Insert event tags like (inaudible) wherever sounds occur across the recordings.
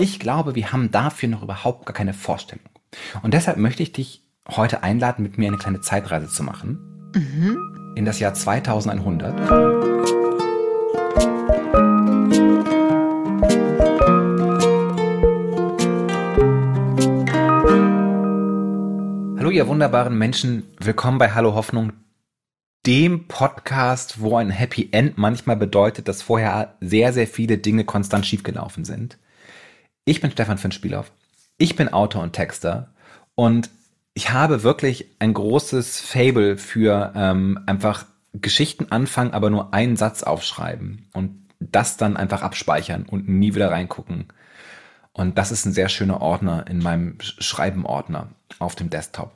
ich glaube, wir haben dafür noch überhaupt gar keine Vorstellung. Und deshalb möchte ich dich heute einladen, mit mir eine kleine Zeitreise zu machen. Mhm. In das Jahr 2100. Hallo ihr wunderbaren Menschen, willkommen bei Hallo Hoffnung, dem Podcast, wo ein Happy End manchmal bedeutet, dass vorher sehr, sehr viele Dinge konstant schiefgelaufen sind. Ich bin Stefan Finspielhoff. Ich bin Autor und Texter und ich habe wirklich ein großes Fable für ähm, einfach Geschichten anfangen, aber nur einen Satz aufschreiben und das dann einfach abspeichern und nie wieder reingucken. Und das ist ein sehr schöner Ordner in meinem Schreibenordner auf dem Desktop.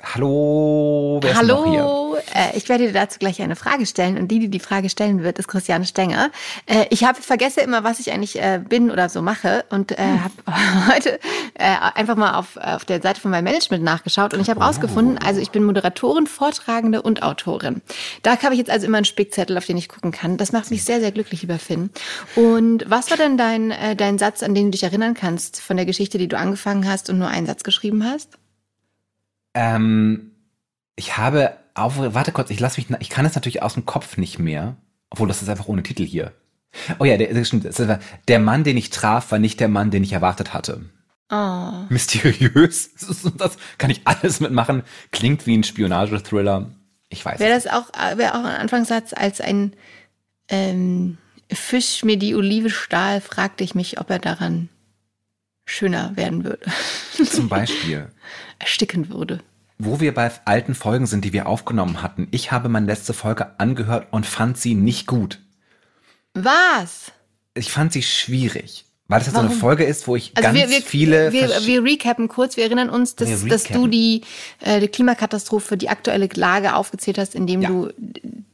Hallo, wer Hallo, ist noch hier? Äh, ich werde dir dazu gleich eine Frage stellen und die, die die Frage stellen wird, ist Christiane Stenger. Äh, ich habe vergesse immer, was ich eigentlich äh, bin oder so mache und äh, hm. habe (laughs) heute äh, einfach mal auf, auf der Seite von meinem Management nachgeschaut und ich habe oh. rausgefunden, also ich bin Moderatorin, Vortragende und Autorin. Da habe ich jetzt also immer einen Spickzettel, auf den ich gucken kann. Das macht mich sehr, sehr glücklich, lieber Finn. Und was war denn dein, äh, dein Satz, an den du dich erinnern kannst von der Geschichte, die du angefangen hast und nur einen Satz geschrieben hast? Ähm, ich habe auf, warte kurz, ich lasse mich, ich kann es natürlich aus dem Kopf nicht mehr, obwohl das ist einfach ohne Titel hier. Oh ja, der, das stimmt, das war, der Mann, den ich traf, war nicht der Mann, den ich erwartet hatte. Oh. Mysteriös. (laughs) Das kann ich alles mitmachen. Klingt wie ein Spionage-Thriller. Ich weiß. Wäre das auch, wäre auch ein Anfangssatz als ein ähm, Fisch mir die Olive stahl, fragte ich mich, ob er daran schöner werden würde. Zum Beispiel. (laughs) Ersticken würde. Wo wir bei alten Folgen sind, die wir aufgenommen hatten. Ich habe meine letzte Folge angehört und fand sie nicht gut. Was? Ich fand sie schwierig. Weil das jetzt so eine Folge ist, wo ich also ganz wir, wir, viele. Wir, wir recappen kurz. Wir erinnern uns, dass, dass du die, äh, die Klimakatastrophe, die aktuelle Lage aufgezählt hast, indem ja. du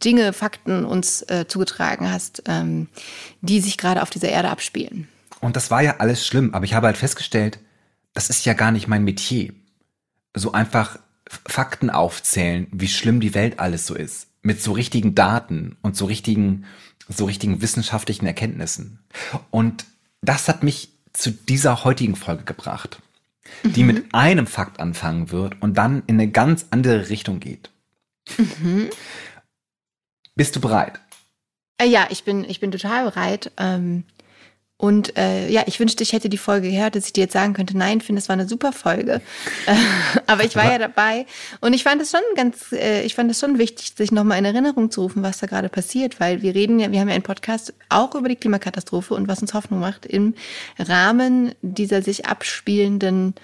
Dinge, Fakten uns äh, zugetragen hast, ähm, die sich gerade auf dieser Erde abspielen. Und das war ja alles schlimm, aber ich habe halt festgestellt, das ist ja gar nicht mein Metier. So einfach Fakten aufzählen, wie schlimm die Welt alles so ist. Mit so richtigen Daten und so richtigen, so richtigen wissenschaftlichen Erkenntnissen. Und das hat mich zu dieser heutigen Folge gebracht, die mhm. mit einem Fakt anfangen wird und dann in eine ganz andere Richtung geht. Mhm. Bist du bereit? Äh, ja, ich bin, ich bin total bereit. Ähm, und äh, ja, ich wünschte, ich hätte die Folge gehört, dass ich dir jetzt sagen könnte, nein, finde, es war eine super Folge. (laughs) aber ich war ja dabei. Und ich fand es schon ganz, äh, ich fand es schon wichtig, sich nochmal in Erinnerung zu rufen, was da gerade passiert, weil wir reden ja, wir haben ja einen Podcast auch über die Klimakatastrophe und was uns Hoffnung macht im Rahmen dieser sich abspielenden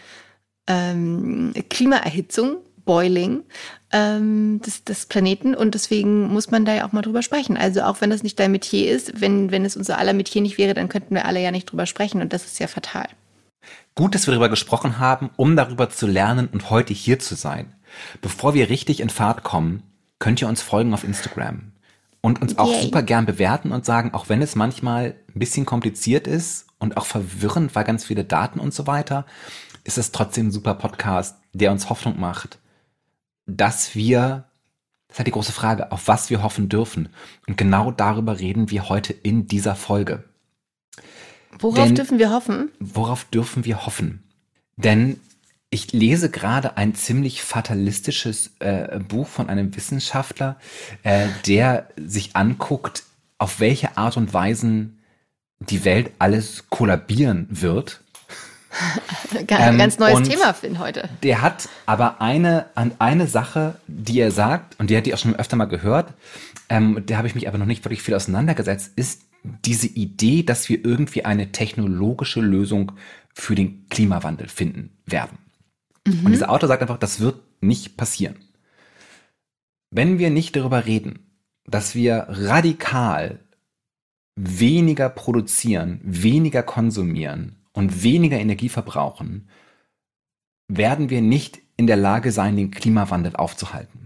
ähm, Klimaerhitzung Boiling ähm, des, des Planeten und deswegen muss man da ja auch mal drüber sprechen. Also auch wenn das nicht dein Metier ist, wenn, wenn es unser aller Metier nicht wäre, dann könnten wir alle ja nicht drüber sprechen und das ist ja fatal. Gut, dass wir darüber gesprochen haben, um darüber zu lernen und heute hier zu sein. Bevor wir richtig in Fahrt kommen, könnt ihr uns folgen auf Instagram und uns auch Yay. super gern bewerten und sagen, auch wenn es manchmal ein bisschen kompliziert ist und auch verwirrend, weil ganz viele Daten und so weiter, ist es trotzdem ein super Podcast, der uns Hoffnung macht dass wir, das ist halt die große Frage, auf was wir hoffen dürfen. Und genau darüber reden wir heute in dieser Folge. Worauf Denn, dürfen wir hoffen? Worauf dürfen wir hoffen? Denn ich lese gerade ein ziemlich fatalistisches äh, Buch von einem Wissenschaftler, äh, der sich anguckt, auf welche Art und Weisen die Welt alles kollabieren wird (laughs) ganz, ganz neues ähm, Thema, Finn, heute. Der hat aber eine, an eine Sache, die er sagt, und die hat die auch schon öfter mal gehört, ähm, der habe ich mich aber noch nicht wirklich viel auseinandergesetzt, ist diese Idee, dass wir irgendwie eine technologische Lösung für den Klimawandel finden werden. Mhm. Und dieser Autor sagt einfach, das wird nicht passieren. Wenn wir nicht darüber reden, dass wir radikal weniger produzieren, weniger konsumieren, und weniger Energie verbrauchen, werden wir nicht in der Lage sein, den Klimawandel aufzuhalten.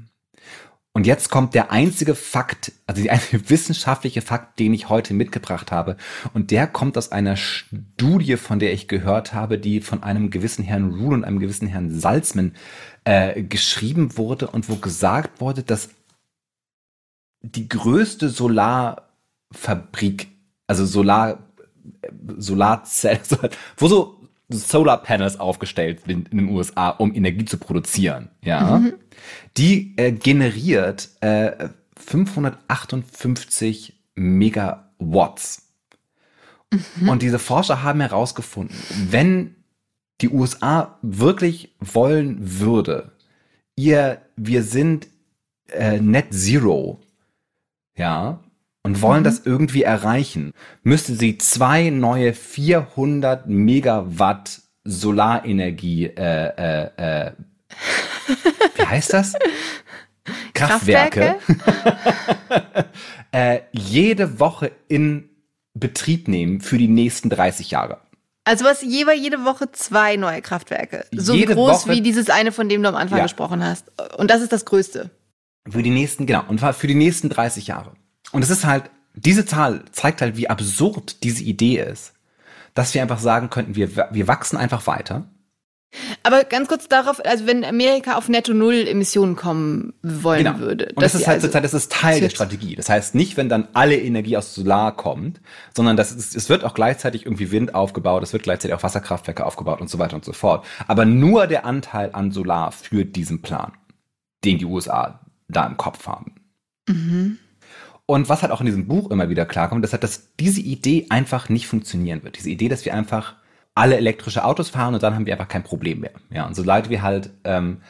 Und jetzt kommt der einzige Fakt, also der (laughs) einzige wissenschaftliche Fakt, den ich heute mitgebracht habe. Und der kommt aus einer Studie, von der ich gehört habe, die von einem gewissen Herrn Rule und einem gewissen Herrn Salzman äh, geschrieben wurde und wo gesagt wurde, dass die größte Solarfabrik, also Solar Solarzellen, (laughs) wo so Solar Panels aufgestellt sind in den USA, um Energie zu produzieren, ja, mhm. die äh, generiert äh, 558 Megawatts. Mhm. Und diese Forscher haben herausgefunden, wenn die USA wirklich wollen würde, ihr, wir sind äh, Net Zero, ja, und wollen mhm. das irgendwie erreichen, müsste sie zwei neue 400 Megawatt Solarenergie, äh, äh, äh, wie heißt das? (laughs) Kraftwerke, (laughs) äh, jede Woche in Betrieb nehmen für die nächsten 30 Jahre. Also was jeweils jede Woche zwei neue Kraftwerke. So jede groß Woche wie dieses eine, von dem du am Anfang ja. gesprochen hast. Und das ist das Größte. Für die nächsten, genau, und für die nächsten 30 Jahre. Und es ist halt, diese Zahl zeigt halt, wie absurd diese Idee ist, dass wir einfach sagen könnten, wir, wir wachsen einfach weiter. Aber ganz kurz darauf, also wenn Amerika auf Netto Null Emissionen kommen wollen genau. würde. Und das ist halt also zurzeit, das ist Teil der Strategie. Das heißt nicht, wenn dann alle Energie aus Solar kommt, sondern das ist, es wird auch gleichzeitig irgendwie Wind aufgebaut, es wird gleichzeitig auch Wasserkraftwerke aufgebaut und so weiter und so fort. Aber nur der Anteil an Solar führt diesen Plan, den die USA da im Kopf haben. Mhm. Und was halt auch in diesem Buch immer wieder klarkommt, ist halt, dass diese Idee einfach nicht funktionieren wird. Diese Idee, dass wir einfach alle elektrische Autos fahren und dann haben wir einfach kein Problem mehr. Ja, und sobald wir halt ähm,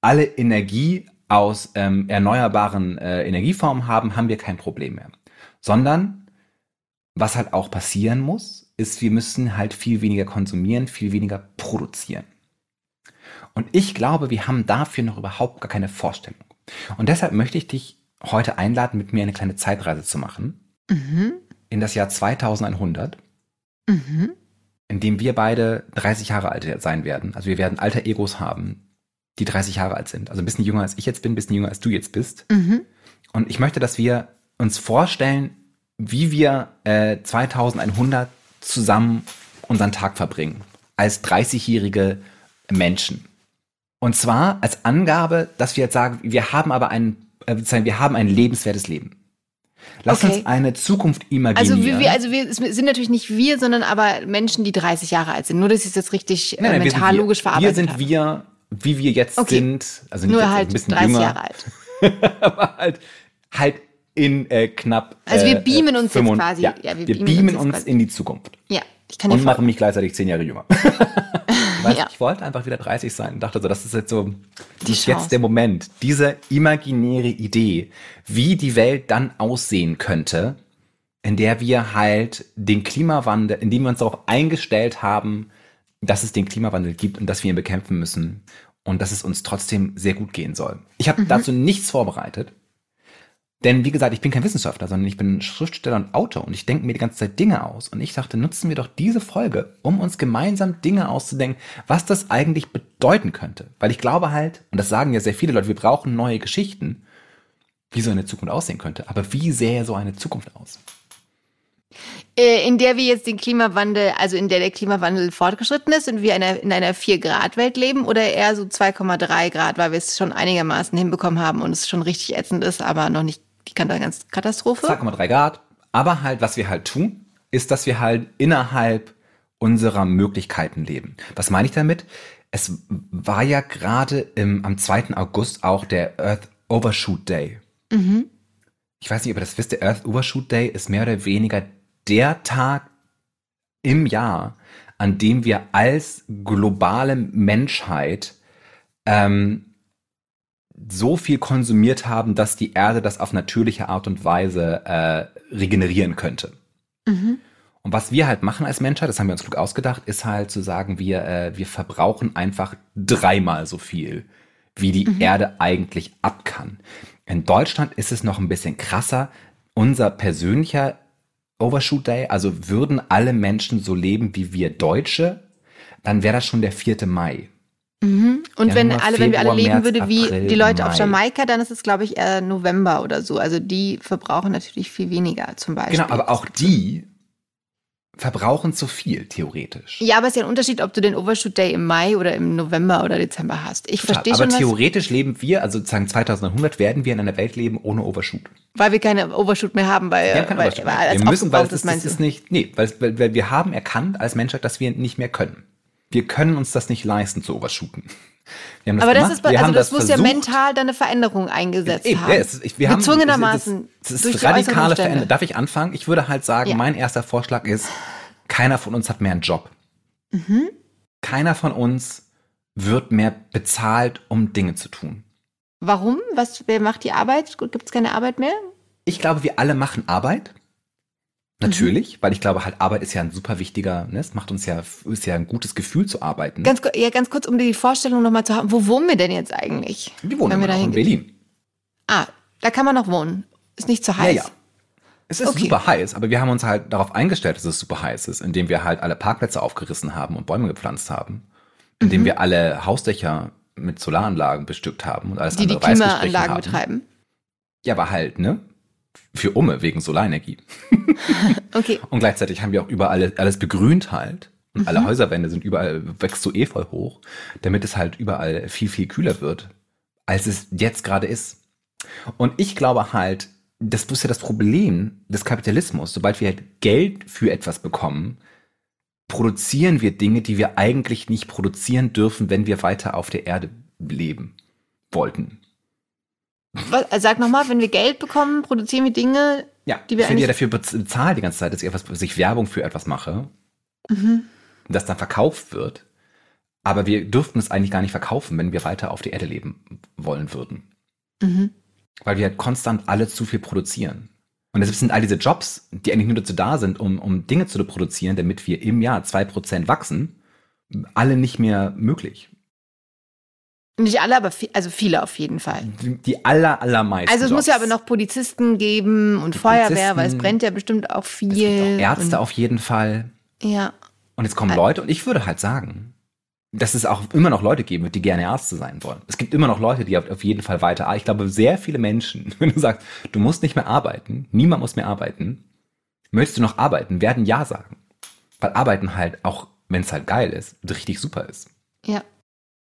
alle Energie aus ähm, erneuerbaren äh, Energieformen haben, haben wir kein Problem mehr. Sondern was halt auch passieren muss, ist, wir müssen halt viel weniger konsumieren, viel weniger produzieren. Und ich glaube, wir haben dafür noch überhaupt gar keine Vorstellung. Und deshalb möchte ich dich heute einladen, mit mir eine kleine Zeitreise zu machen. Mhm. In das Jahr 2100. Mhm. In dem wir beide 30 Jahre alt sein werden. Also wir werden alter Egos haben, die 30 Jahre alt sind. Also ein bisschen jünger als ich jetzt bin, ein bisschen jünger als du jetzt bist. Mhm. Und ich möchte, dass wir uns vorstellen, wie wir äh, 2100 zusammen unseren Tag verbringen. Als 30-jährige Menschen. Und zwar als Angabe, dass wir jetzt sagen, wir haben aber ein, äh, wir haben ein lebenswertes Leben. Lass okay. uns eine Zukunft imaginieren. Also wir, also wir sind natürlich nicht wir, sondern aber Menschen, die 30 Jahre alt sind. Nur, dass ich es jetzt richtig nein, nein, äh, mental logisch verarbeitet Wir sind habe. wir, wie wir jetzt okay. sind. Also Nur halt ein bisschen 30 jünger, Jahre alt. (laughs) aber halt, halt in äh, knapp. Also wir äh, beamen uns 5, jetzt quasi. Ja, ja wir, wir, beamen, beamen uns, uns in die Zukunft. Ja, ich kann Und machen mich gleichzeitig zehn Jahre jünger. (laughs) (laughs) Weißt, ja. Ich wollte einfach wieder 30 sein und dachte so, das ist jetzt so, ist jetzt der Moment, diese imaginäre Idee, wie die Welt dann aussehen könnte, in der wir halt den Klimawandel, in dem wir uns darauf eingestellt haben, dass es den Klimawandel gibt und dass wir ihn bekämpfen müssen und dass es uns trotzdem sehr gut gehen soll. Ich habe mhm. dazu nichts vorbereitet. Denn wie gesagt, ich bin kein Wissenschaftler, sondern ich bin Schriftsteller und Autor und ich denke mir die ganze Zeit Dinge aus. Und ich dachte, nutzen wir doch diese Folge, um uns gemeinsam Dinge auszudenken, was das eigentlich bedeuten könnte. Weil ich glaube halt, und das sagen ja sehr viele Leute, wir brauchen neue Geschichten, wie so eine Zukunft aussehen könnte. Aber wie sähe so eine Zukunft aus? Äh, in der wir jetzt den Klimawandel, also in der der Klimawandel fortgeschritten ist und wir in einer, in einer 4-Grad-Welt leben oder eher so 2,3 Grad, weil wir es schon einigermaßen hinbekommen haben und es schon richtig ätzend ist, aber noch nicht die ganz Katastrophe. 2,3 Grad. Aber halt, was wir halt tun, ist, dass wir halt innerhalb unserer Möglichkeiten leben. Was meine ich damit? Es war ja gerade am 2. August auch der Earth Overshoot Day. Mhm. Ich weiß nicht, ob ihr das wisst, der Earth Overshoot Day ist mehr oder weniger der Tag im Jahr, an dem wir als globale Menschheit ähm, so viel konsumiert haben, dass die Erde das auf natürliche Art und Weise äh, regenerieren könnte. Mhm. Und was wir halt machen als Menschheit, das haben wir uns klug ausgedacht, ist halt zu sagen, wir, äh, wir verbrauchen einfach dreimal so viel, wie die mhm. Erde eigentlich ab kann. In Deutschland ist es noch ein bisschen krasser. Unser persönlicher Overshoot Day, also würden alle Menschen so leben wie wir Deutsche, dann wäre das schon der 4. Mai. Mhm. Und Januar, wenn alle, wenn wir alle leben würden wie April, die Leute Mai. auf Jamaika, dann ist es, glaube ich, eher November oder so. Also die verbrauchen natürlich viel weniger zum Beispiel. Genau, aber auch die verbrauchen zu viel, theoretisch. Ja, aber es ist ja ein Unterschied, ob du den Overshoot Day im Mai oder im November oder Dezember hast. Ich verstehe schon. Aber theoretisch leben wir, also sozusagen 2100, werden wir in einer Welt leben ohne Overshoot. Weil wir keine Overshoot mehr haben, weil, wir, haben weil, Overshoot weil wir müssen, weil das, das ist nicht, nee, weil, weil, weil wir haben erkannt als Menschheit, dass wir nicht mehr können. Wir können uns das nicht leisten zu overshooten. Das aber das ist, also das, das muss versucht. ja mental dann eine Veränderung eingesetzt Eben, haben. Ja, es, ich, wir Gezwungenermaßen. Haben, das, das ist radikale Veränderung. Darf ich anfangen? Ich würde halt sagen, ja. mein erster Vorschlag ist, keiner von uns hat mehr einen Job. Mhm. Keiner von uns wird mehr bezahlt, um Dinge zu tun. Warum? Was, wer macht die Arbeit? Gibt es keine Arbeit mehr? Ich glaube, wir alle machen Arbeit. Natürlich, mhm. weil ich glaube, halt Arbeit ist ja ein super wichtiger, ne? es macht uns ja, ist ja ein gutes Gefühl zu arbeiten. Ganz, ja, ganz kurz, um die Vorstellung nochmal zu haben, wo wohnen wir denn jetzt eigentlich? Wir wohnen wir in Berlin. Ah, da kann man noch wohnen. Ist nicht zu heiß. Ja, ja. Es ist okay. super heiß, aber wir haben uns halt darauf eingestellt, dass es super heiß ist, indem wir halt alle Parkplätze aufgerissen haben und Bäume gepflanzt haben. Indem mhm. wir alle Hausdächer mit Solaranlagen bestückt haben und alles die andere die Klimaanlagen betreiben. Ja, aber halt, ne? Für Umme wegen Solarenergie. (laughs) okay. Und gleichzeitig haben wir auch überall alles begrünt halt. Und mhm. alle Häuserwände sind überall, wächst so Efeu hoch, damit es halt überall viel, viel kühler wird, als es jetzt gerade ist. Und ich glaube halt, das ist ja das Problem des Kapitalismus. Sobald wir halt Geld für etwas bekommen, produzieren wir Dinge, die wir eigentlich nicht produzieren dürfen, wenn wir weiter auf der Erde leben wollten. Was, äh, sag nochmal, wenn wir Geld bekommen, produzieren wir Dinge, ja, die wir ich werde ja dafür bezahlt die ganze Zeit, dass ich, etwas, dass ich Werbung für etwas mache, mhm. das dann verkauft wird. Aber wir dürften es eigentlich gar nicht verkaufen, wenn wir weiter auf der Erde leben wollen würden. Mhm. Weil wir halt konstant alle zu viel produzieren. Und deshalb sind all diese Jobs, die eigentlich nur dazu da sind, um, um Dinge zu produzieren, damit wir im Jahr zwei Prozent wachsen, alle nicht mehr möglich. Nicht alle, aber viel, also viele auf jeden Fall. Die aller, allermeisten. Also es Jobs. muss ja aber noch Polizisten geben und Feuerwehr, weil es brennt ja bestimmt auch viel. Es gibt auch Ärzte auf jeden Fall. Ja. Und jetzt kommen Leute und ich würde halt sagen, dass es auch immer noch Leute geben wird, die gerne Ärzte sein wollen. Es gibt immer noch Leute, die auf jeden Fall weiter. Ich glaube, sehr viele Menschen, (laughs) wenn du sagst, du musst nicht mehr arbeiten, niemand muss mehr arbeiten, möchtest du noch arbeiten, werden Ja sagen. Weil Arbeiten halt, auch wenn es halt geil ist, richtig super ist. Ja.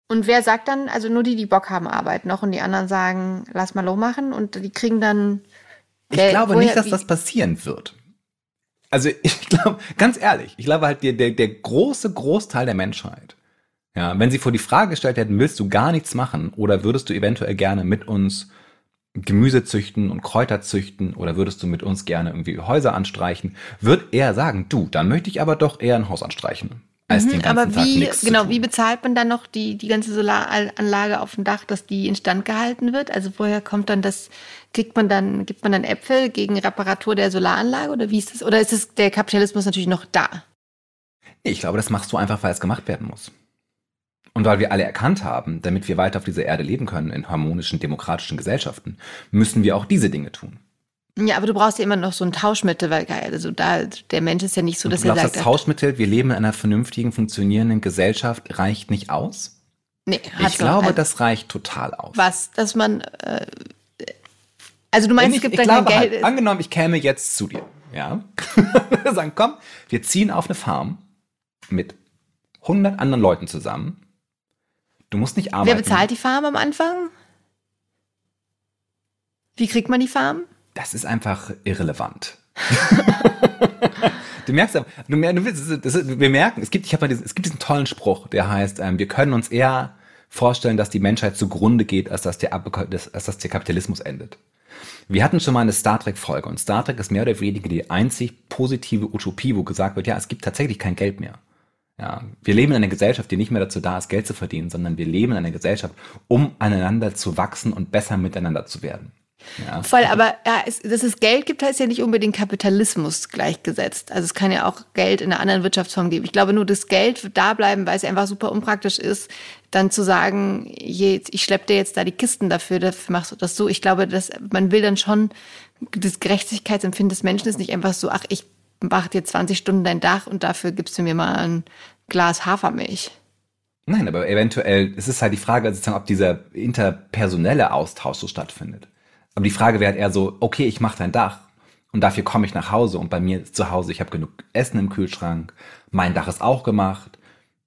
Und wer sagt dann, also nur die, die Bock haben, arbeiten noch und die anderen sagen, lass mal low machen und die kriegen dann. Ich glaube woher, nicht, dass das passieren wird. Also (laughs) ich glaube, ganz ehrlich, ich glaube halt, der, der, der große Großteil der Menschheit, ja, wenn sie vor die Frage gestellt hätten, willst du gar nichts machen oder würdest du eventuell gerne mit uns Gemüse züchten und Kräuter züchten oder würdest du mit uns gerne irgendwie Häuser anstreichen, wird er sagen, du, dann möchte ich aber doch eher ein Haus anstreichen als mhm, den ganzen aber wie, Tag Genau, wie bezahlt man dann noch die, die ganze Solaranlage auf dem Dach, dass die instand gehalten wird? Also woher kommt dann das, kriegt man dann, gibt man dann Äpfel gegen Reparatur der Solaranlage oder wie ist das? Oder ist es der Kapitalismus natürlich noch da? Ich glaube, das machst du einfach, weil es gemacht werden muss. Und weil wir alle erkannt haben, damit wir weiter auf dieser Erde leben können in harmonischen, demokratischen Gesellschaften, müssen wir auch diese Dinge tun. Ja, aber du brauchst ja immer noch so ein Tauschmittel, weil also da der Mensch ist ja nicht so, dass du er sagt, das Tauschmittel, wir leben in einer vernünftigen, funktionierenden Gesellschaft, reicht nicht aus? Nee, ich glaube, halt das reicht total aus. Was, dass man äh, also du meinst, ich, es gibt ich dann glaube, kein halt, Geld. angenommen, ich käme jetzt zu dir, ja, (laughs) sagen, komm, wir ziehen auf eine Farm mit 100 anderen Leuten zusammen. Du musst nicht arbeiten. Wer bezahlt die Farm am Anfang? Wie kriegt man die Farm? Das ist einfach irrelevant. (laughs) du merkst aber, du, du willst, das wir merken, es gibt, ich habe es gibt diesen tollen Spruch, der heißt, ähm, wir können uns eher vorstellen, dass die Menschheit zugrunde geht, als dass der, als dass der Kapitalismus endet. Wir hatten schon mal eine Star Trek Folge und Star Trek ist mehr oder weniger die einzig positive Utopie, wo gesagt wird, ja, es gibt tatsächlich kein Geld mehr. Ja, wir leben in einer Gesellschaft, die nicht mehr dazu da ist, Geld zu verdienen, sondern wir leben in einer Gesellschaft, um aneinander zu wachsen und besser miteinander zu werden. Ja. Voll, aber ja, es, dass es Geld gibt, heißt ja nicht unbedingt Kapitalismus gleichgesetzt. Also es kann ja auch Geld in einer anderen Wirtschaftsform geben. Ich glaube nur, das Geld wird da bleiben, weil es einfach super unpraktisch ist, dann zu sagen, ich schleppe dir jetzt da die Kisten dafür, dafür machst du das so. Ich glaube, dass man will dann schon, das Gerechtigkeitsempfinden des Menschen ist nicht einfach so, ach, ich mache dir 20 Stunden dein Dach und dafür gibst du mir mal ein Glas Hafermilch. Nein, aber eventuell, es ist halt die Frage, ob dieser interpersonelle Austausch so stattfindet. Aber die Frage wäre halt eher so, okay, ich mache dein Dach, Und dafür komme ich nach Hause und bei mir zu Hause, ich habe genug Essen im Kühlschrank, mein Dach ist auch gemacht,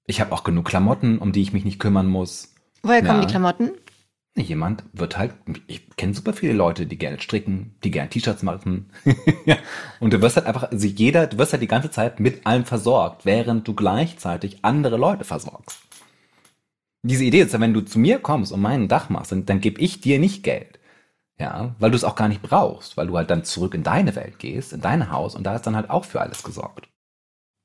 ich habe auch genug Klamotten, um die ich mich nicht kümmern muss. Woher kommen ja. die Klamotten? Jemand wird halt, ich kenne super viele Leute, die gerne stricken, die gerne T-Shirts machen. (laughs) Und du wirst halt einfach, also jeder, du wirst halt die ganze Zeit mit allem versorgt, während du gleichzeitig andere Leute versorgst. Diese Idee ist ja, wenn du zu mir kommst und meinen Dach machst, dann, dann gebe ich dir nicht Geld. Ja, weil du es auch gar nicht brauchst, weil du halt dann zurück in deine Welt gehst, in dein Haus und da ist dann halt auch für alles gesorgt.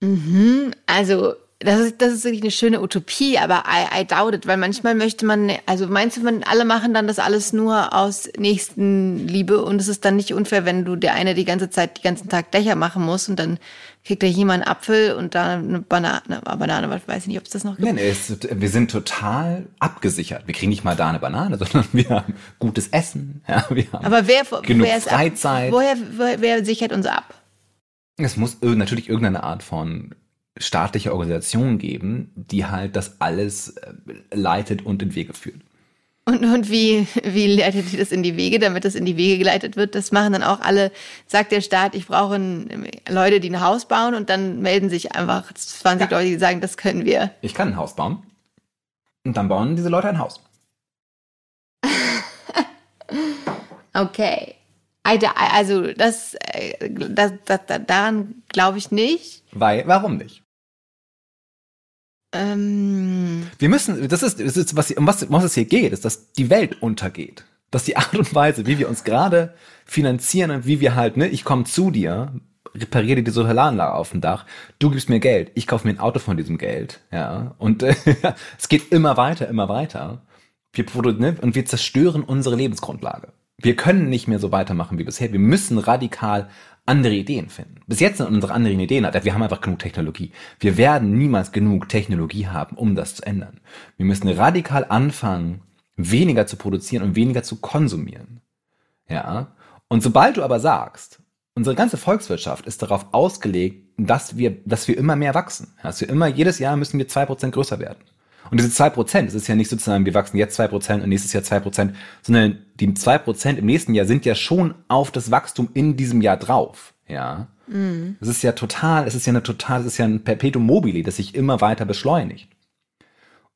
Mhm, also das ist, das ist wirklich eine schöne Utopie, aber I, I doubt it, weil manchmal möchte man, also meinst du, man, alle machen dann das alles nur aus Nächstenliebe und es ist dann nicht unfair, wenn du der eine die ganze Zeit, den ganzen Tag Dächer machen muss und dann kriegt er jemand einen Apfel und da eine Banane, eine Banane, weiß ich nicht, ob es das noch gibt. Nein, es, wir sind total abgesichert. Wir kriegen nicht mal da eine Banane, (laughs) sondern wir haben gutes Essen, ja, wir haben aber wer, genug wer Freizeit. Ab, woher, woher, wer sichert uns ab? Es muss natürlich irgendeine Art von staatliche Organisation geben, die halt das alles äh, leitet und in Wege führt. Und, und wie, wie leitet die das in die Wege, damit das in die Wege geleitet wird? Das machen dann auch alle, sagt der Staat, ich brauche Leute, die ein Haus bauen und dann melden sich einfach 20 ja. Leute, die sagen, das können wir. Ich kann ein Haus bauen. Und dann bauen diese Leute ein Haus. (laughs) okay. Also das, äh, das, das, daran glaube ich nicht. Weil, warum nicht? Ähm. Wir müssen, das ist, das ist was, um was, um was es hier geht, ist, dass die Welt untergeht. Dass die Art und Weise, wie wir uns gerade finanzieren und wie wir halt, ne, ich komme zu dir, repariere dir die Solaranlage auf dem Dach, du gibst mir Geld, ich kaufe mir ein Auto von diesem Geld, ja, und äh, (laughs) es geht immer weiter, immer weiter. Wir ne, und wir zerstören unsere Lebensgrundlage. Wir können nicht mehr so weitermachen wie bisher. Wir müssen radikal andere Ideen finden. Bis jetzt sind unsere anderen Ideen, wir haben einfach genug Technologie. Wir werden niemals genug Technologie haben, um das zu ändern. Wir müssen radikal anfangen, weniger zu produzieren und weniger zu konsumieren. Ja. Und sobald du aber sagst, unsere ganze Volkswirtschaft ist darauf ausgelegt, dass wir, dass wir immer mehr wachsen. Dass wir immer, jedes Jahr müssen wir zwei Prozent größer werden. Und diese zwei Prozent, das ist ja nicht sozusagen, wir wachsen jetzt zwei Prozent und nächstes Jahr zwei Prozent, sondern die zwei Prozent im nächsten Jahr sind ja schon auf das Wachstum in diesem Jahr drauf. Ja. Mhm. Es ist ja total, es ist ja eine total, es ist ja ein Perpetuum mobile, das sich immer weiter beschleunigt.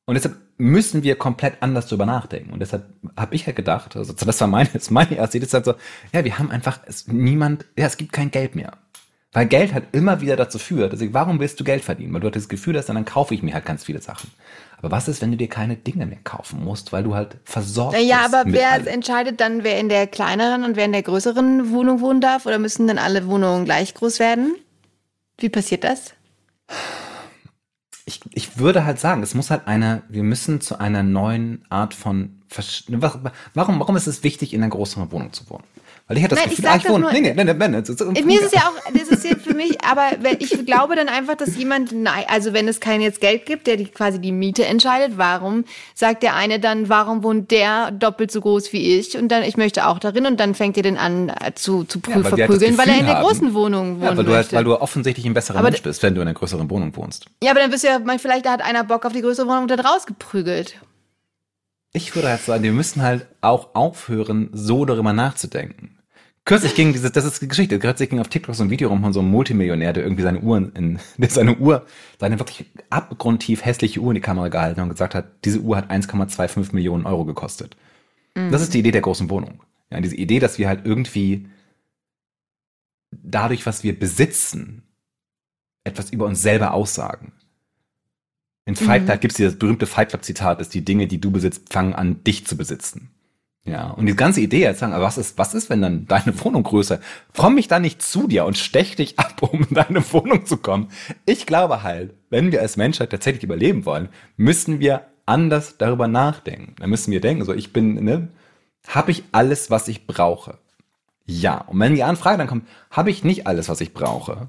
Und deshalb müssen wir komplett anders drüber nachdenken. Und deshalb habe ich ja gedacht, also das war meine, das ist meine erste Idee, ist halt so, ja, wir haben einfach, es, niemand, ja, es gibt kein Geld mehr. Weil Geld halt immer wieder dazu führt, dass ich, warum willst du Geld verdienen? Weil du halt das Gefühl hast, dann kaufe ich mir halt ganz viele Sachen. Aber was ist, wenn du dir keine Dinge mehr kaufen musst, weil du halt versorgt bist? Ja, aber wer allem? entscheidet dann, wer in der kleineren und wer in der größeren Wohnung wohnen darf? Oder müssen dann alle Wohnungen gleich groß werden? Wie passiert das? Ich, ich würde halt sagen, es muss halt eine, wir müssen zu einer neuen Art von, warum, warum ist es wichtig, in einer größeren Wohnung zu wohnen? Weil ich hatte das Nein, Gefühl, ich ah, ich wohne. Nee, nee, nee, nee, nee, Mir ist es ja auch, das ist jetzt für mich, aber ich glaube dann einfach, dass jemand, nein, also wenn es kein jetzt Geld gibt, der die, quasi die Miete entscheidet, warum sagt der eine dann, warum wohnt der doppelt so groß wie ich und dann, ich möchte auch darin und dann fängt ihr den an äh, zu, zu ja, verprügeln, weil er in der großen Wohnung wohnt. Ja, weil du, halt, weil du offensichtlich ein besserer aber Mensch bist, wenn du in einer größeren Wohnung wohnst. Ja, aber dann bist du ja, vielleicht hat einer Bock auf die größere Wohnung und dann rausgeprügelt. Ich würde halt sagen, wir müssen halt auch aufhören, so darüber nachzudenken. Kürzlich ging diese, das ist die Geschichte, kürzlich ging auf TikTok so ein Video rum von so einem Multimillionär, der irgendwie seine Uhren in, (laughs) der seine Uhr, seine wirklich abgrundtief hässliche Uhr in die Kamera gehalten und gesagt hat, diese Uhr hat 1,25 Millionen Euro gekostet. Mhm. Das ist die Idee der großen Wohnung. Ja, diese Idee, dass wir halt irgendwie dadurch, was wir besitzen, etwas über uns selber aussagen. In Fight Club mhm. gibt es dieses berühmte Fight Club Zitat, ist die Dinge, die du besitzt, fangen an, dich zu besitzen. Ja, und die ganze Idee jetzt sagen, aber was ist, was ist, wenn dann deine Wohnung größer? Komm mich da nicht zu dir und stech dich ab, (laughs) um in deine Wohnung zu kommen. Ich glaube halt, wenn wir als Menschheit tatsächlich überleben wollen, müssen wir anders darüber nachdenken. Dann müssen wir denken, so ich bin, ne, habe ich alles, was ich brauche? Ja. Und wenn die Anfrage dann kommt, habe ich nicht alles, was ich brauche?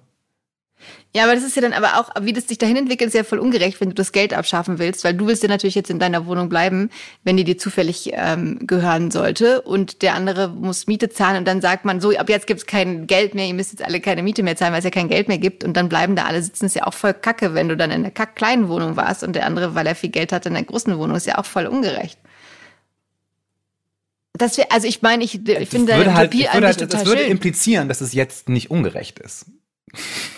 Ja, aber das ist ja dann aber auch, wie das sich dahin entwickelt, ist ja voll ungerecht, wenn du das Geld abschaffen willst, weil du willst ja natürlich jetzt in deiner Wohnung bleiben, wenn die dir zufällig ähm, gehören sollte und der andere muss Miete zahlen und dann sagt man so, ab jetzt gibt's kein Geld mehr, ihr müsst jetzt alle keine Miete mehr zahlen, weil es ja kein Geld mehr gibt und dann bleiben da alle sitzen, ist ja auch voll kacke, wenn du dann in einer kack kleinen Wohnung warst und der andere, weil er viel Geld hatte, in einer großen Wohnung, ist ja auch voll ungerecht. Das wär, also ich meine, ich, ich finde deine halt, Utopie würde an sich halt, total das würde schön. implizieren, dass es jetzt nicht ungerecht ist.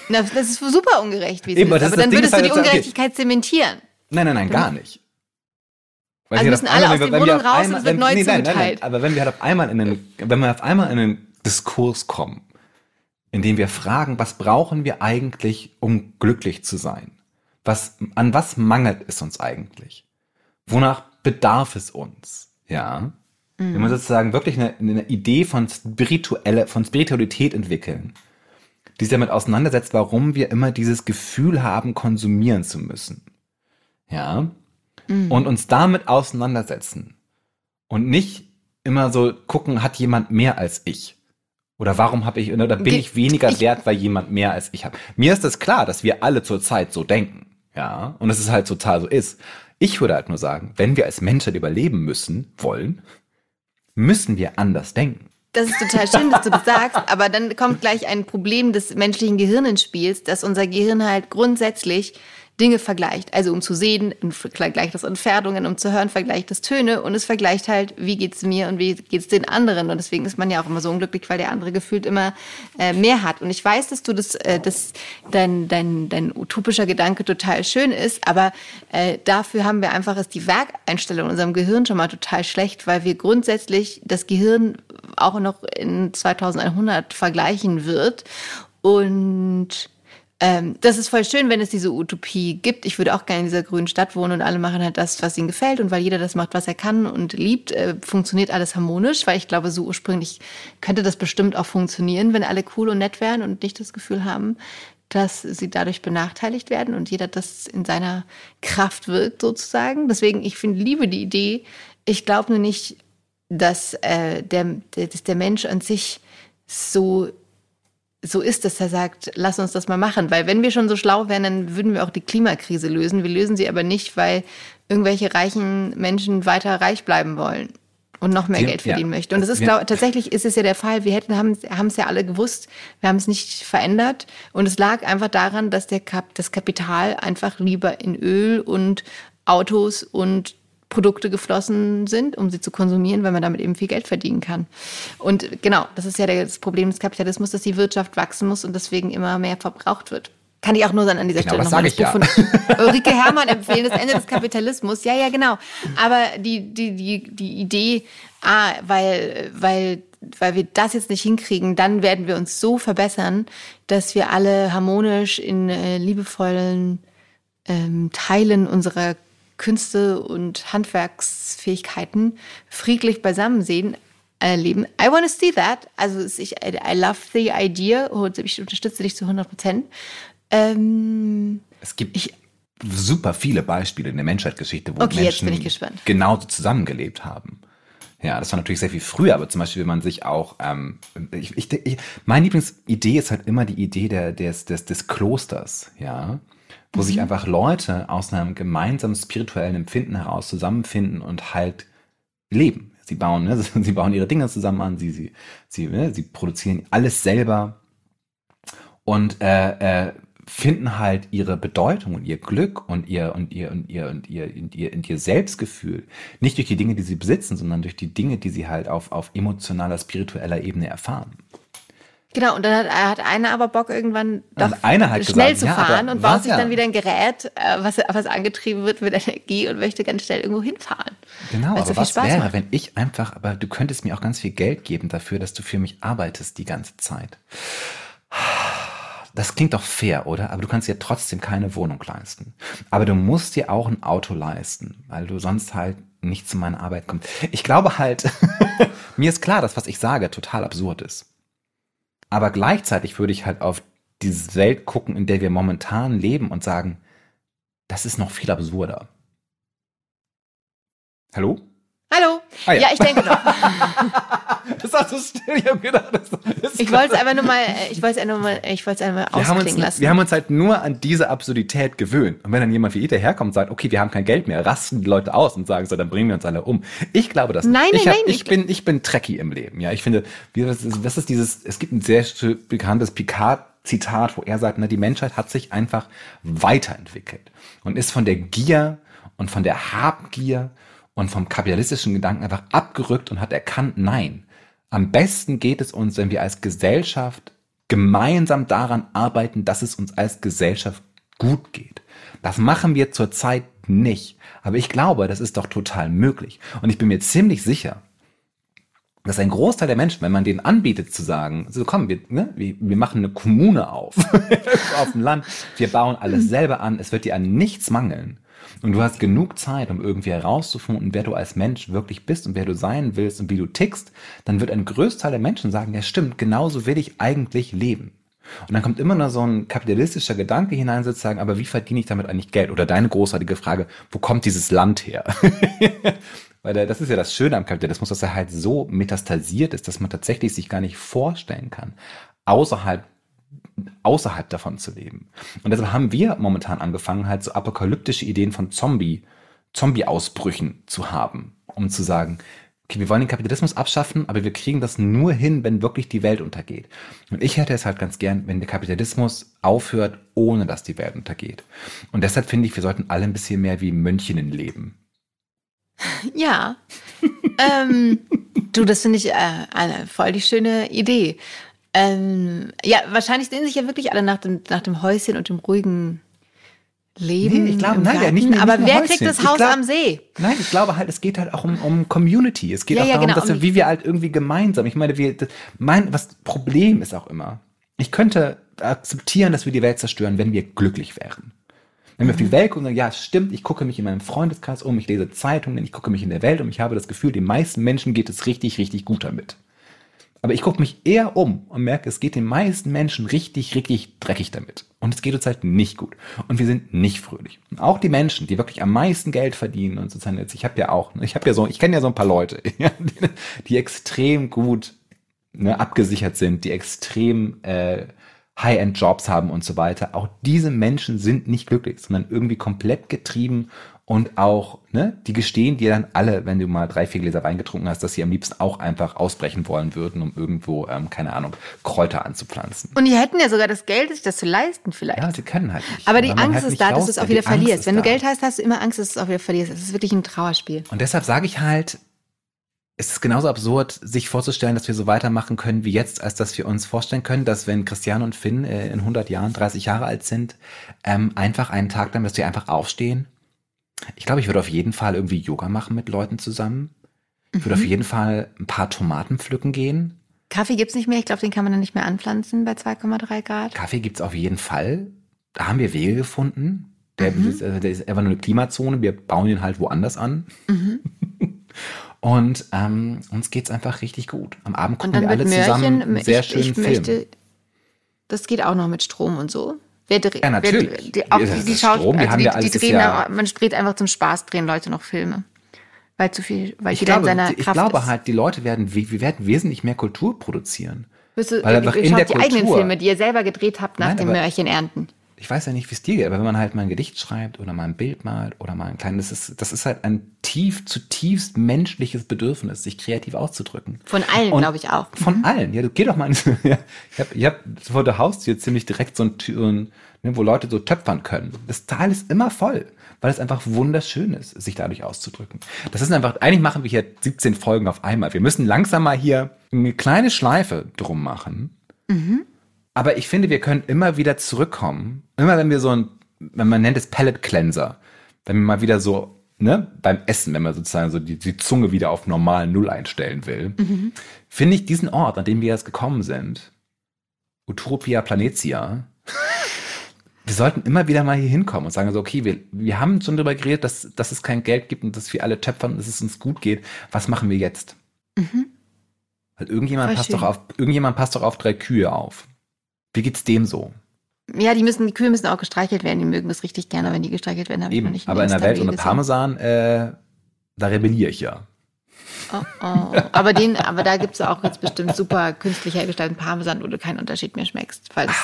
Na, das ist super ungerecht, wie es Eben, ist. aber dann Ding, würdest du die halt, okay. Ungerechtigkeit zementieren. Nein, nein, nein, gar nicht. Weil Also wir müssen alle einmal- aus wenn Wohnung auf raus und einmal- es wird wenn- neu nee, nein, nein, nein, zugeteilt. Aber wenn wir halt auf einmal in einen, wenn wir auf einmal in einen Diskurs kommen, in dem wir fragen, was brauchen wir eigentlich, um glücklich zu sein? Was, an was mangelt es uns eigentlich? Wonach bedarf es uns? Ja. Wenn wir sozusagen wirklich eine, eine Idee von spirituelle, von Spiritualität entwickeln, die sich damit auseinandersetzt, warum wir immer dieses Gefühl haben, konsumieren zu müssen. Ja. Und uns damit auseinandersetzen. Und nicht immer so gucken, hat jemand mehr als ich? Oder warum habe ich, oder bin Ge- ich weniger ich- wert, weil jemand mehr als ich hat? Mir ist das klar, dass wir alle zurzeit so denken. Ja. Und dass es halt total so ist. Ich würde halt nur sagen, wenn wir als Menschen überleben müssen, wollen, müssen wir anders denken. Das ist total schön, dass du das sagst, aber dann kommt gleich ein Problem des menschlichen Spiel, dass unser Gehirn halt grundsätzlich Dinge vergleicht. Also um zu sehen, vergleicht das Entfernungen, um zu hören, vergleicht das Töne und es vergleicht halt, wie geht's mir und wie geht's den anderen. Und deswegen ist man ja auch immer so unglücklich, weil der andere gefühlt immer äh, mehr hat. Und ich weiß, dass du das, äh, dass dein, dein, dein utopischer Gedanke total schön ist, aber äh, dafür haben wir einfach ist die Werkeinstellung in unserem Gehirn schon mal total schlecht, weil wir grundsätzlich das Gehirn auch noch in 2100 vergleichen wird und ähm, das ist voll schön, wenn es diese Utopie gibt. Ich würde auch gerne in dieser grünen Stadt wohnen und alle machen halt das, was ihnen gefällt. Und weil jeder das macht, was er kann und liebt, äh, funktioniert alles harmonisch. Weil ich glaube, so ursprünglich könnte das bestimmt auch funktionieren, wenn alle cool und nett wären und nicht das Gefühl haben, dass sie dadurch benachteiligt werden und jeder das in seiner Kraft wirkt sozusagen. Deswegen, ich finde, liebe die Idee. Ich glaube nur nicht, dass, äh, der, dass der Mensch an sich so so ist, dass er sagt, lass uns das mal machen. Weil wenn wir schon so schlau wären, dann würden wir auch die Klimakrise lösen. Wir lösen sie aber nicht, weil irgendwelche reichen Menschen weiter reich bleiben wollen und noch mehr Die- Geld ja. verdienen möchten. Und das ist, Wir- glaube tatsächlich ist es ja der Fall. Wir hätten, haben, haben es ja alle gewusst. Wir haben es nicht verändert. Und es lag einfach daran, dass der Kap, das Kapital einfach lieber in Öl und Autos und Produkte geflossen sind, um sie zu konsumieren, weil man damit eben viel Geld verdienen kann. Und genau, das ist ja das Problem des Kapitalismus, dass die Wirtschaft wachsen muss und deswegen immer mehr verbraucht wird. Kann ich auch nur dann an dieser Genau, Stelle nochmal das Buch von (laughs) Ulrike Herrmann empfehlen, das Ende des Kapitalismus. Ja, ja, genau. Aber die, die, die, die Idee, ah, weil, weil, weil wir das jetzt nicht hinkriegen, dann werden wir uns so verbessern, dass wir alle harmonisch in äh, liebevollen ähm, Teilen unserer Künste und Handwerksfähigkeiten friedlich beisammen sehen, äh, leben. I want to see that. Also ich, I love the idea und ich unterstütze dich zu 100 Prozent. Ähm, Es gibt super viele Beispiele in der Menschheitsgeschichte, wo Okay, Menschen ich genauso zusammengelebt haben. Ja, das war natürlich sehr viel früher, aber zum Beispiel, wenn man sich auch, ähm, ich, ich, ich, meine Lieblingsidee ist halt immer die Idee der, des, des, des Klosters, ja, wo Mhm. sich einfach Leute aus einem gemeinsamen spirituellen Empfinden heraus zusammenfinden und halt leben. Sie bauen, ne, (laughs) sie bauen ihre Dinge zusammen an, sie, sie, sie, ne, sie produzieren alles selber und äh, äh, finden halt ihre Bedeutung und ihr Glück und ihr und ihr und ihr und ihr und ihr, und ihr Selbstgefühl nicht durch die Dinge, die sie besitzen, sondern durch die Dinge, die sie halt auf auf emotionaler, spiritueller Ebene erfahren. Genau, und dann hat, hat einer aber Bock irgendwann doch Und hat schnell gesagt, zu ja, fahren und was baut sich ja? dann wieder ein Gerät, äh, was, was angetrieben wird mit Energie und möchte ganz schnell irgendwo hinfahren. Genau, aber so was Spaß wäre, macht. wenn ich einfach, aber du könntest mir auch ganz viel Geld geben dafür, dass du für mich arbeitest die ganze Zeit. Das klingt doch fair, oder? Aber du kannst dir trotzdem keine Wohnung leisten. Aber du musst dir auch ein Auto leisten, weil du sonst halt nicht zu meiner Arbeit kommst. Ich glaube halt, (laughs) mir ist klar, dass was ich sage total absurd ist. Aber gleichzeitig würde ich halt auf diese Welt gucken, in der wir momentan leben und sagen, das ist noch viel absurder. Hallo? Hallo? Ah, ja. ja. ich denke doch. (laughs) Das war so still, ich hab gedacht, das ist Ich wollte es einfach nur mal, äh, ich wollte es einfach mal, ich wollte es einfach uns, ausklingen lassen. wir haben uns halt nur an diese Absurdität gewöhnt. Und wenn dann jemand wie ihr daherkommt und sagt, okay, wir haben kein Geld mehr, rasten die Leute aus und sagen so, dann bringen wir uns alle um. Ich glaube das Nein, nicht. ich, nein, hab, nein, ich, ich- bin, ich bin Trekkie im Leben. Ja, ich finde, das ist, das ist dieses, es gibt ein sehr bekanntes Picard-Zitat, wo er sagt, na, die Menschheit hat sich einfach weiterentwickelt und ist von der Gier und von der Habgier und vom kapitalistischen Gedanken einfach abgerückt und hat erkannt, nein, am besten geht es uns, wenn wir als Gesellschaft gemeinsam daran arbeiten, dass es uns als Gesellschaft gut geht. Das machen wir zurzeit nicht. Aber ich glaube, das ist doch total möglich. Und ich bin mir ziemlich sicher, dass ein Großteil der Menschen, wenn man denen anbietet zu sagen, so komm, wir, ne, wir, wir machen eine Kommune auf, (laughs) auf dem Land, wir bauen alles selber an, es wird dir an nichts mangeln. Und du hast genug Zeit, um irgendwie herauszufinden, wer du als Mensch wirklich bist und wer du sein willst und wie du tickst, dann wird ein Großteil der Menschen sagen, ja stimmt, genauso will ich eigentlich leben. Und dann kommt immer noch so ein kapitalistischer Gedanke hinein, sozusagen, aber wie verdiene ich damit eigentlich Geld? Oder deine großartige Frage, wo kommt dieses Land her? (laughs) Weil das ist ja das Schöne am Kapitalismus, dass er halt so metastasiert ist, dass man tatsächlich sich gar nicht vorstellen kann, außerhalb außerhalb davon zu leben. Und deshalb haben wir momentan angefangen, halt so apokalyptische Ideen von Zombie, Zombie-Ausbrüchen zu haben, um zu sagen, okay, wir wollen den Kapitalismus abschaffen, aber wir kriegen das nur hin, wenn wirklich die Welt untergeht. Und ich hätte es halt ganz gern, wenn der Kapitalismus aufhört, ohne dass die Welt untergeht. Und deshalb finde ich, wir sollten alle ein bisschen mehr wie Mönchinnen leben. Ja. (laughs) ähm, du, das finde ich äh, eine voll die schöne Idee. Ähm, ja, wahrscheinlich sehen sich ja wirklich alle nach dem, nach dem Häuschen und dem ruhigen Leben. Nee, ich glaube, nein, ja, nicht, nicht Aber nur wer Häuschen. kriegt das Haus glaub, am See? Nein, ich glaube halt, es geht halt auch um, um Community. Es geht Ja, auch ja, darum, genau, dass wir, um- wie wir halt irgendwie gemeinsam, ich meine, wir, das, mein, was Problem ist auch immer, ich könnte akzeptieren, dass wir die Welt zerstören, wenn wir glücklich wären. Wenn wir auf die Welt gucken und sagen, ja, stimmt, ich gucke mich in meinem Freundeskreis um, ich lese Zeitungen, ich gucke mich in der Welt um, ich habe das Gefühl, den meisten Menschen geht es richtig, richtig gut damit. Aber ich gucke mich eher um und merke, es geht den meisten Menschen richtig, richtig dreckig damit. Und es geht uns halt nicht gut. Und wir sind nicht fröhlich. Und auch die Menschen, die wirklich am meisten Geld verdienen und sozusagen jetzt, ich habe ja auch, ich habe ja so, ich kenne ja so ein paar Leute, (laughs) die, die extrem gut ne, abgesichert sind, die extrem äh, High-End-Jobs haben und so weiter. Auch diese Menschen sind nicht glücklich, sondern irgendwie komplett getrieben und auch, ne, die gestehen dir dann alle, wenn du mal drei, vier Gläser Wein getrunken hast, dass sie am liebsten auch einfach ausbrechen wollen würden, um irgendwo, ähm, keine Ahnung, Kräuter anzupflanzen. Und die hätten ja sogar das Geld, sich das zu leisten vielleicht. Ja, sie können halt nicht. Aber die Angst halt ist da, dass du es auch wieder verlierst. Wenn du. Geld hast, hast du immer Angst, dass du es auch wieder verlierst. Es ist wirklich ein Trauerspiel. Und deshalb sage ich halt, es ist genauso absurd, sich vorzustellen, dass wir so weitermachen können wie jetzt, als dass wir uns vorstellen können, dass wenn Christiane und Finn äh, in 100 Jahren 30 Jahre alt sind, ähm, einfach einen Tag lang, dass wir einfach aufstehen. Ich glaube, ich würde auf jeden Fall irgendwie Yoga machen mit Leuten zusammen. Ich würde auf jeden Fall ein paar Tomaten pflücken gehen. Kaffee gibt's nicht mehr. Ich glaube, den kann man dann nicht mehr anpflanzen bei 2,3 Grad. Kaffee gibt's auf jeden Fall. Da haben wir Wege gefunden. Der, Mhm. ist, äh, der ist einfach nur eine Klimazone. Wir bauen ihn halt woanders an. Mhm. (laughs) Und ähm, uns geht's einfach richtig gut. Am Abend gucken dann wir alle zusammen Mörchen. einen sehr ich, schönen ich Film. möchte. Das geht auch noch mit Strom und so. Wer dreht, Ja, natürlich. Wer, die, auch die, das die, Strom, also die, die drehen, ja- man dreht einfach zum Spaß, drehen Leute noch Filme. Weil zu viel, weil ich jeder glaube, in seiner ich Kraft glaube ist. halt, die Leute werden, wir werden wesentlich mehr Kultur produzieren. Wirst du, weil ihr, einfach in schaut der die eigenen Kultur- Filme, die ihr selber gedreht habt nach Nein, dem Mörchen ernten. Ich weiß ja nicht, wie es dir geht, aber wenn man halt mal ein Gedicht schreibt oder mal ein Bild malt oder mal ein kleines, das ist, das ist halt ein tief, zutiefst menschliches Bedürfnis, sich kreativ auszudrücken. Von allen, glaube ich auch. Von allen. Ja, du geh doch mal. in- (laughs) Ja, ich habe ich hab vor der Haustür ziemlich direkt so ein Tür, so ein, ne, wo Leute so töpfern können. Das Tal ist immer voll, weil es einfach wunderschön ist, sich dadurch auszudrücken. Das ist einfach, eigentlich machen wir hier 17 Folgen auf einmal. Wir müssen langsam mal hier eine kleine Schleife drum machen. Aber ich finde, wir können immer wieder zurückkommen. Immer wenn wir so ein, wenn man nennt es Palette Cleanser, wenn man mal wieder so, ne, beim Essen, wenn man sozusagen so die, die Zunge wieder auf normal Null einstellen will, finde ich diesen Ort, an dem wir jetzt gekommen sind, Utopia Planetia, (laughs) wir sollten immer wieder mal hier hinkommen und sagen so, okay, wir, wir haben schon darüber geredet, dass, dass es kein Geld gibt und dass wir alle töpfern und dass es uns gut geht. Was machen wir jetzt? Weil irgendjemand Voll passt schön. doch auf, irgendjemand passt doch auf drei Kühe auf. Wie geht's dem so? Ja, die müssen, die Kühe müssen auch gestreichelt werden. Die mögen das richtig gerne, wenn die gestreichelt werden. Habe ich Eben. nicht Aber in der Welt ohne Parmesan, äh, da rebelliere ich ja. gesehen. Oh, oh. Aber, den, aber da gibt's auch jetzt bestimmt super künstlich hergestellten Parmesan, wo du keinen Unterschied mehr schmeckst, weil es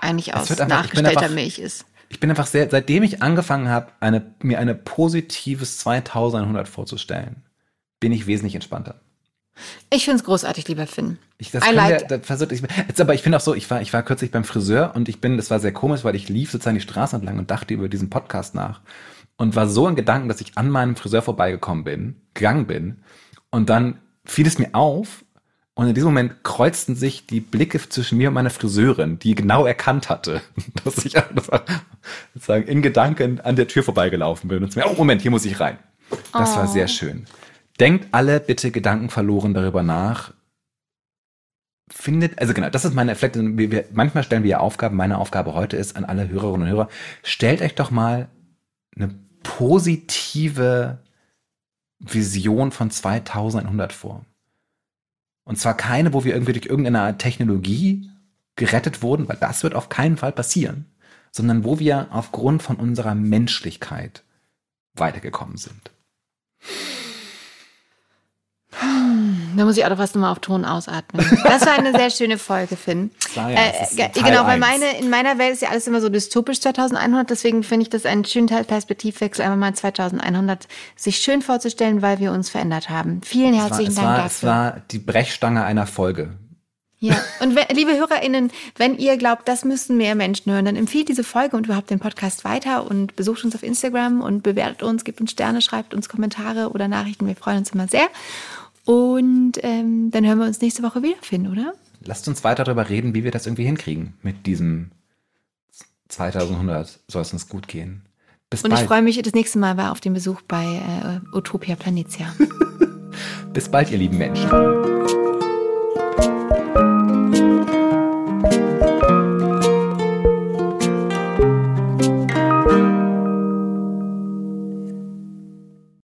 eigentlich aus einfach- ich nachgestellter einfach- Milch ist. Ich bin einfach sehr, seitdem ich angefangen habe, eine, mir eine positives 2100 vorzustellen, bin ich wesentlich entspannter. Ich finde es großartig, lieber Finn. Ich, das I like ja, versucht, ich, jetzt aber ich finde auch so, ich war, ich war kürzlich beim Friseur und ich bin, das war sehr komisch, weil ich lief sozusagen die Straße entlang und dachte über diesen Podcast nach und war so in Gedanken, dass ich an meinem Friseur vorbeigekommen bin, gegangen bin und dann fiel es mir auf und in diesem Moment kreuzten sich die Blicke zwischen mir und meiner Friseurin, die genau erkannt hatte, (laughs) dass ich sozusagen in Gedanken an der Tür vorbeigelaufen bin und mir, oh Moment, hier muss ich rein. Das oh. war sehr schön. Denkt alle bitte Gedanken verloren darüber nach. Findet, also genau, das ist meine, vielleicht, wir, manchmal stellen wir ja Aufgaben, meine Aufgabe heute ist an alle Hörerinnen und Hörer, stellt euch doch mal eine positive Vision von 2100 vor. Und zwar keine, wo wir irgendwie durch irgendeine Technologie gerettet wurden, weil das wird auf keinen Fall passieren, sondern wo wir aufgrund von unserer Menschlichkeit weitergekommen sind. Da muss ich auch noch was nochmal auf Ton ausatmen. Das war eine sehr schöne Folge, Finn. Ja, äh, genau, weil meine, in meiner Welt ist ja alles immer so dystopisch 2100, deswegen finde ich das einen schönen Teil Perspektivwechsel, einfach mal 2100 sich schön vorzustellen, weil wir uns verändert haben. Vielen herzlichen es war, Dank war, dafür. Es war die Brechstange einer Folge. Ja, und liebe HörerInnen, wenn ihr glaubt, das müssten mehr Menschen hören, dann empfiehlt diese Folge und überhaupt den Podcast weiter und besucht uns auf Instagram und bewertet uns, gebt uns Sterne, schreibt uns Kommentare oder Nachrichten. Wir freuen uns immer sehr. Und ähm, dann hören wir uns nächste Woche wiederfinden, oder? Lasst uns weiter darüber reden, wie wir das irgendwie hinkriegen mit diesem 2100 soll es uns gut gehen. Bis Und bald. ich freue mich das nächste Mal auf den Besuch bei äh, Utopia Planitia. (laughs) Bis bald, ihr lieben Menschen.